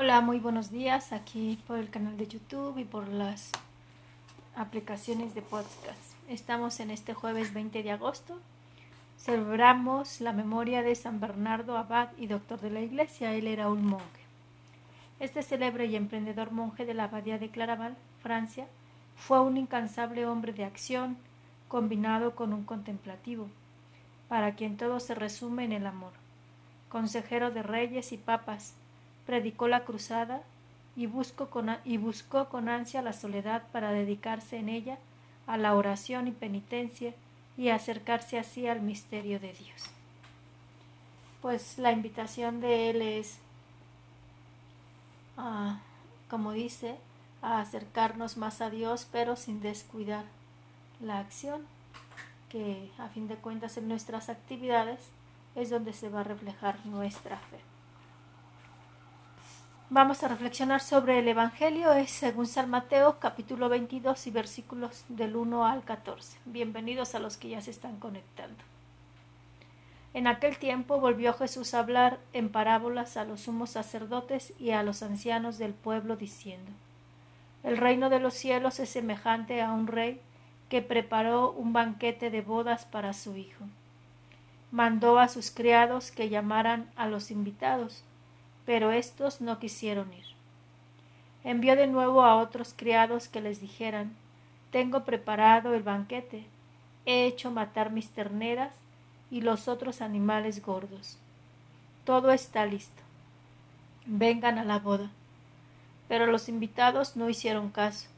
Hola, muy buenos días aquí por el canal de YouTube y por las aplicaciones de podcast. Estamos en este jueves 20 de agosto. Celebramos la memoria de San Bernardo Abad y doctor de la Iglesia. Él era un monje. Este célebre y emprendedor monje de la abadía de Claraval, Francia, fue un incansable hombre de acción, combinado con un contemplativo, para quien todo se resume en el amor. Consejero de reyes y papas, predicó la cruzada y buscó, con, ansia la soledad para dedicarse en ella a la oración y penitencia y acercarse así al misterio de Dios. Pues la invitación de él es, ah, como dice, a acercarnos más a Dios, pero sin descuidar la acción, que a fin de cuentas en nuestras actividades es donde se va a reflejar nuestra fe. Vamos a reflexionar sobre el Evangelio, es según San Mateo capítulo 22 y versículos del 1 al 14. Bienvenidos a los que ya se están conectando. En aquel tiempo volvió Jesús a hablar en parábolas a los sumos sacerdotes y a los ancianos del pueblo, diciendo El reino de los cielos es semejante a un rey que preparó un banquete de bodas para su hijo. Mandó a sus criados que llamaran a los invitados pero éstos no quisieron ir. Envió de nuevo a otros criados que les dijeran Tengo preparado el banquete, he hecho matar mis terneras y los otros animales gordos. Todo está listo. Vengan a la boda. Pero los invitados no hicieron caso.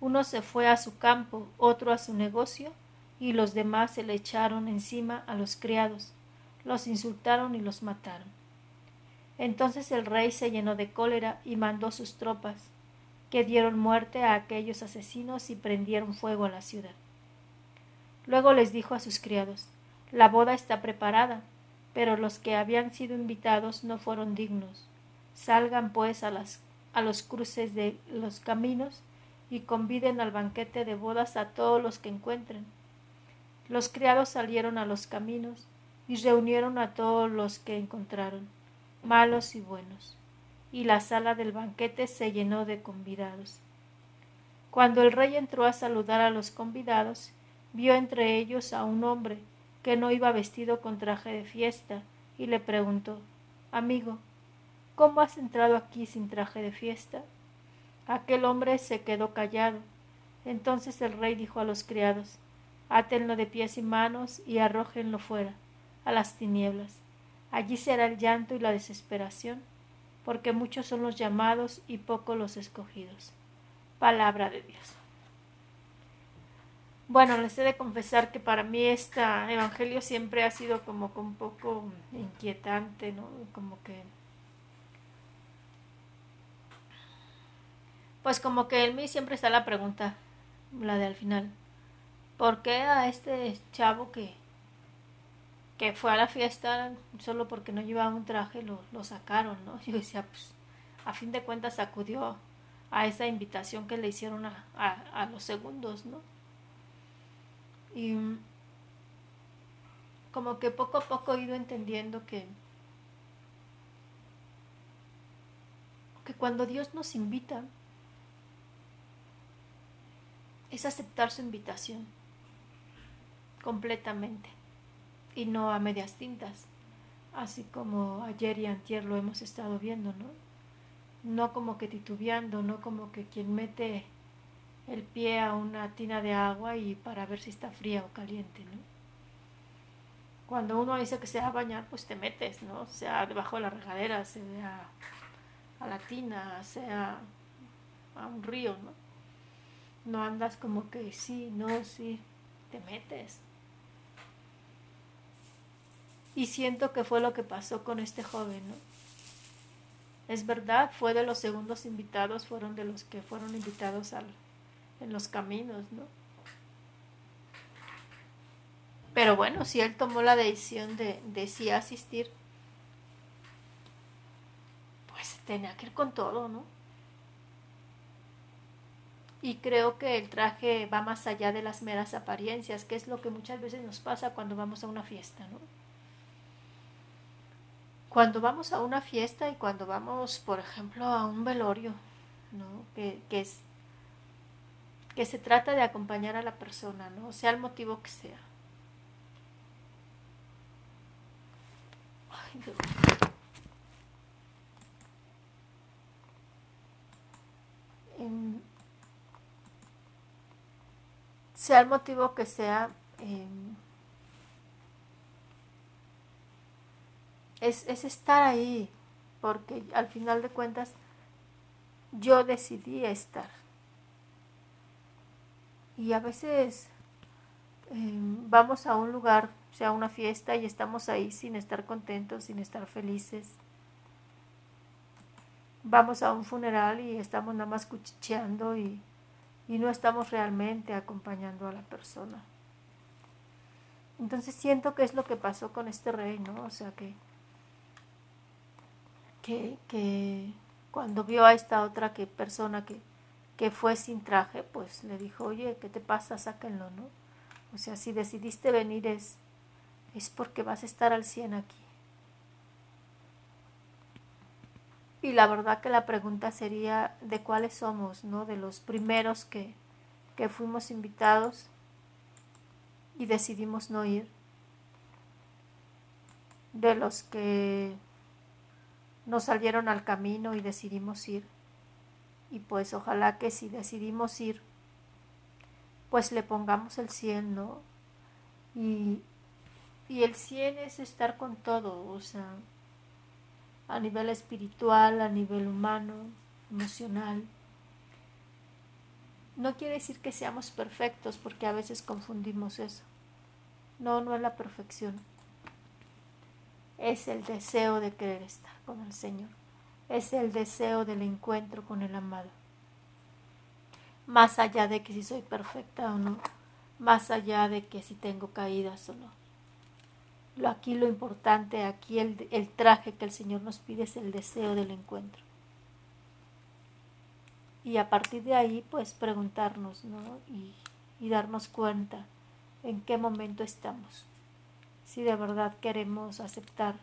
Uno se fue a su campo, otro a su negocio, y los demás se le echaron encima a los criados, los insultaron y los mataron. Entonces el rey se llenó de cólera y mandó sus tropas, que dieron muerte a aquellos asesinos y prendieron fuego a la ciudad. Luego les dijo a sus criados La boda está preparada, pero los que habían sido invitados no fueron dignos. Salgan pues a, los cruces de los caminos y conviden al banquete de bodas a todos los que encuentren. Los criados salieron a los caminos y reunieron a todos los que encontraron malos y buenos, y la sala del banquete se llenó de convidados. Cuando el rey entró a saludar a los convidados, vio entre ellos a un hombre que no iba vestido con traje de fiesta, y le preguntó Amigo, ¿cómo has entrado aquí sin traje de fiesta? Aquel hombre se quedó callado. Entonces el rey dijo a los criados Átenlo de pies y manos y arrójenlo fuera, a las tinieblas. Allí será el llanto y la desesperación, porque muchos son los llamados y pocos los escogidos. Palabra de Dios. Bueno, les he de confesar que para mí este evangelio siempre ha sido como un poco inquietante, ¿no? Como que... Pues como que en mí siempre está la pregunta, la de al final. ¿Por qué a este chavo que que fue a la fiesta solo porque no llevaba un traje, lo, lo sacaron, ¿no? Yo decía, pues, a fin de cuentas acudió a esa invitación que le hicieron a, a, los segundos, ¿no? Y como que poco a poco he ido entendiendo que, que cuando Dios nos invita, es aceptar su invitación completamente y no a medias tintas, así como ayer y antier lo hemos estado viendo, ¿no? No como que titubeando, no como que quien mete el pie a una tina de agua y para ver si está fría o caliente, ¿no? Cuando uno dice que se va a bañar, pues te metes, ¿no? Sea debajo de la regadera, sea a la tina, sea a un río, ¿no? No andas como que sí, no, sí, te metes. Y siento que fue lo que pasó con este joven, ¿no? Es verdad, fue de los segundos invitados, fueron de los que fueron invitados en los caminos, ¿no? Pero bueno, si él tomó la decisión de, de sí asistir, pues tenía que ir con todo, ¿no? Y creo que el traje va más allá de las meras apariencias, que es lo que muchas veces nos pasa cuando vamos a una fiesta, ¿no? Cuando vamos a una fiesta y cuando vamos, por ejemplo, a un velorio, ¿no? que, que, es, que se trata de acompañar a la persona, ¿no? sea el motivo que sea. Ay, Dios. sea el motivo que sea, em, es, es estar ahí, porque al final de cuentas yo decidí estar. Y a veces em, vamos a un lugar, sea una fiesta, y estamos ahí sin estar contentos, sin estar felices. Vamos a un funeral y estamos nada más cuchicheando y y no estamos realmente acompañando a la persona. Entonces siento que es lo que pasó con este rey, ¿no? O sea que, que, que cuando vio a esta otra que persona que, que fue sin traje, pues le dijo, oye, ¿qué te pasa? Sáquenlo, ¿no? O sea, si decidiste venir es, es porque vas a estar al 100 aquí. Y la verdad que la pregunta sería de cuáles somos, ¿no? De los primeros que, que fuimos invitados y decidimos no ir. De los que nos salieron al camino y decidimos ir. Y pues ojalá que si decidimos ir, pues le pongamos el 100, ¿no? Y, y el 100 es estar con todo, o sea, a nivel espiritual, a nivel humano, emocional. No quiere decir que seamos perfectos porque a veces confundimos eso. No, no es la perfección. Es el deseo de querer estar con el Señor. Es el deseo del encuentro con el amado. Más allá de que si soy perfecta o no. Más allá de que si tengo caídas o no aquí lo importante, aquí el, el, traje que el Señor nos pide es el deseo del encuentro. Y a partir de ahí, pues preguntarnos, ¿no? Y, y darnos cuenta en qué momento estamos. Si de verdad queremos aceptar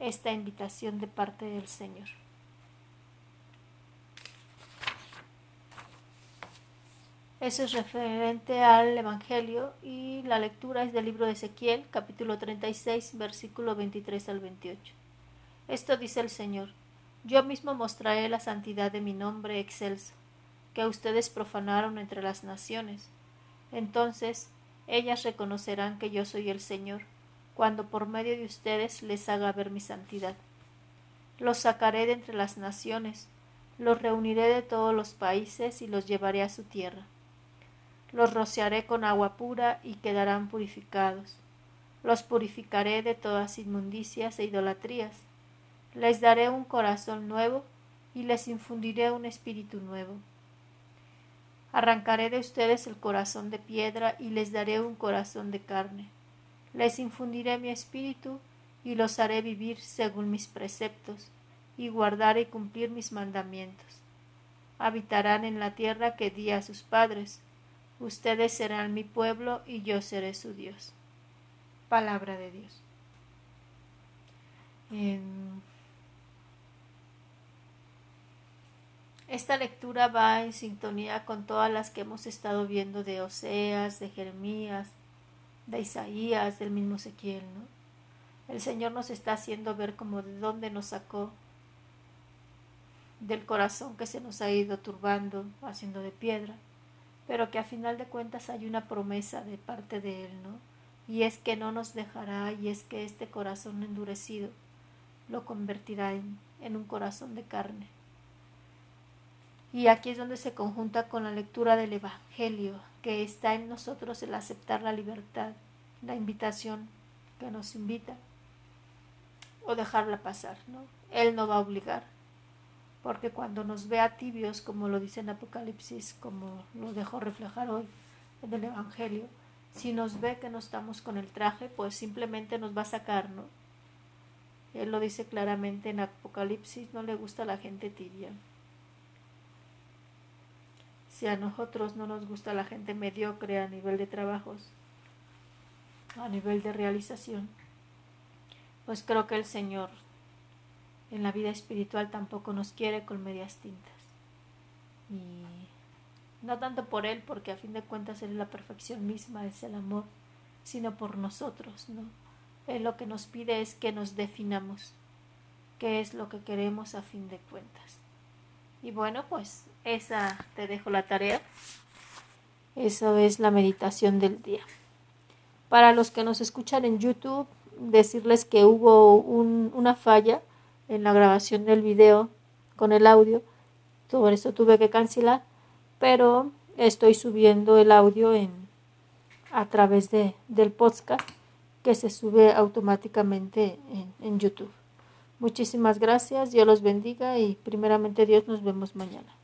esta invitación de parte del Señor. Eso es referente al Evangelio y la lectura es del libro de Ezequiel, capítulo 36, versículo 23 al 28. Esto dice el Señor, yo mismo mostraré la santidad de mi nombre excelso, que ustedes profanaron entre las naciones. Entonces ellas reconocerán que yo soy el Señor, cuando por medio de ustedes les haga ver mi santidad. Los sacaré de entre las naciones, los reuniré de todos los países y los llevaré a su tierra los rociaré con agua pura y quedarán purificados. Los purificaré de todas inmundicias e idolatrías. Les daré un corazón nuevo y les infundiré un espíritu nuevo. Arrancaré de ustedes el corazón de piedra y les daré un corazón de carne. Les infundiré mi espíritu y los haré vivir según mis preceptos y guardar y cumplir mis mandamientos. Habitarán en la tierra que di a sus padres, Ustedes serán mi pueblo y yo seré su Dios. Palabra de Dios. esta lectura va en sintonía con todas las que hemos estado viendo de Oseas, de Jeremías, de Isaías, del mismo Ezequiel, ¿no? El Señor nos está haciendo ver como de dónde nos sacó del corazón que se nos ha ido turbando, haciendo de piedra pero que a final de cuentas hay una promesa de parte de Él, ¿no? Y es que no nos dejará y es que este corazón endurecido lo convertirá en, en un corazón de carne. Y aquí es donde se conjunta con la lectura del Evangelio, que está en nosotros el aceptar la libertad, la invitación que nos invita, o dejarla pasar, ¿no? Él no va a obligar, porque cuando nos vea tibios, como lo dice en Apocalipsis, como lo dejó reflejar hoy en el Evangelio, si nos ve que no estamos con el traje, pues simplemente nos va a sacar, ¿no? Él lo dice claramente en Apocalipsis, no le gusta la gente tibia. Si a nosotros no nos gusta la gente mediocre a nivel de trabajos, a nivel de realización, pues creo que el Señor en la vida espiritual tampoco nos quiere con medias tintas. Y no tanto por Él, porque a fin de cuentas Él es la perfección misma, es el amor, sino por nosotros, ¿no? Él lo que nos pide es que nos definamos qué es lo que queremos a fin de cuentas. Y bueno, pues esa te dejo la tarea. Esa es la meditación del día. Para los que nos escuchan en YouTube, decirles que hubo una falla en la grabación del video con el audio. Todo eso tuve que cancelar, pero estoy subiendo el audio en, a través de, del podcast que se sube automáticamente en, en YouTube. Muchísimas gracias, Dios los bendiga y primeramente Dios nos vemos mañana.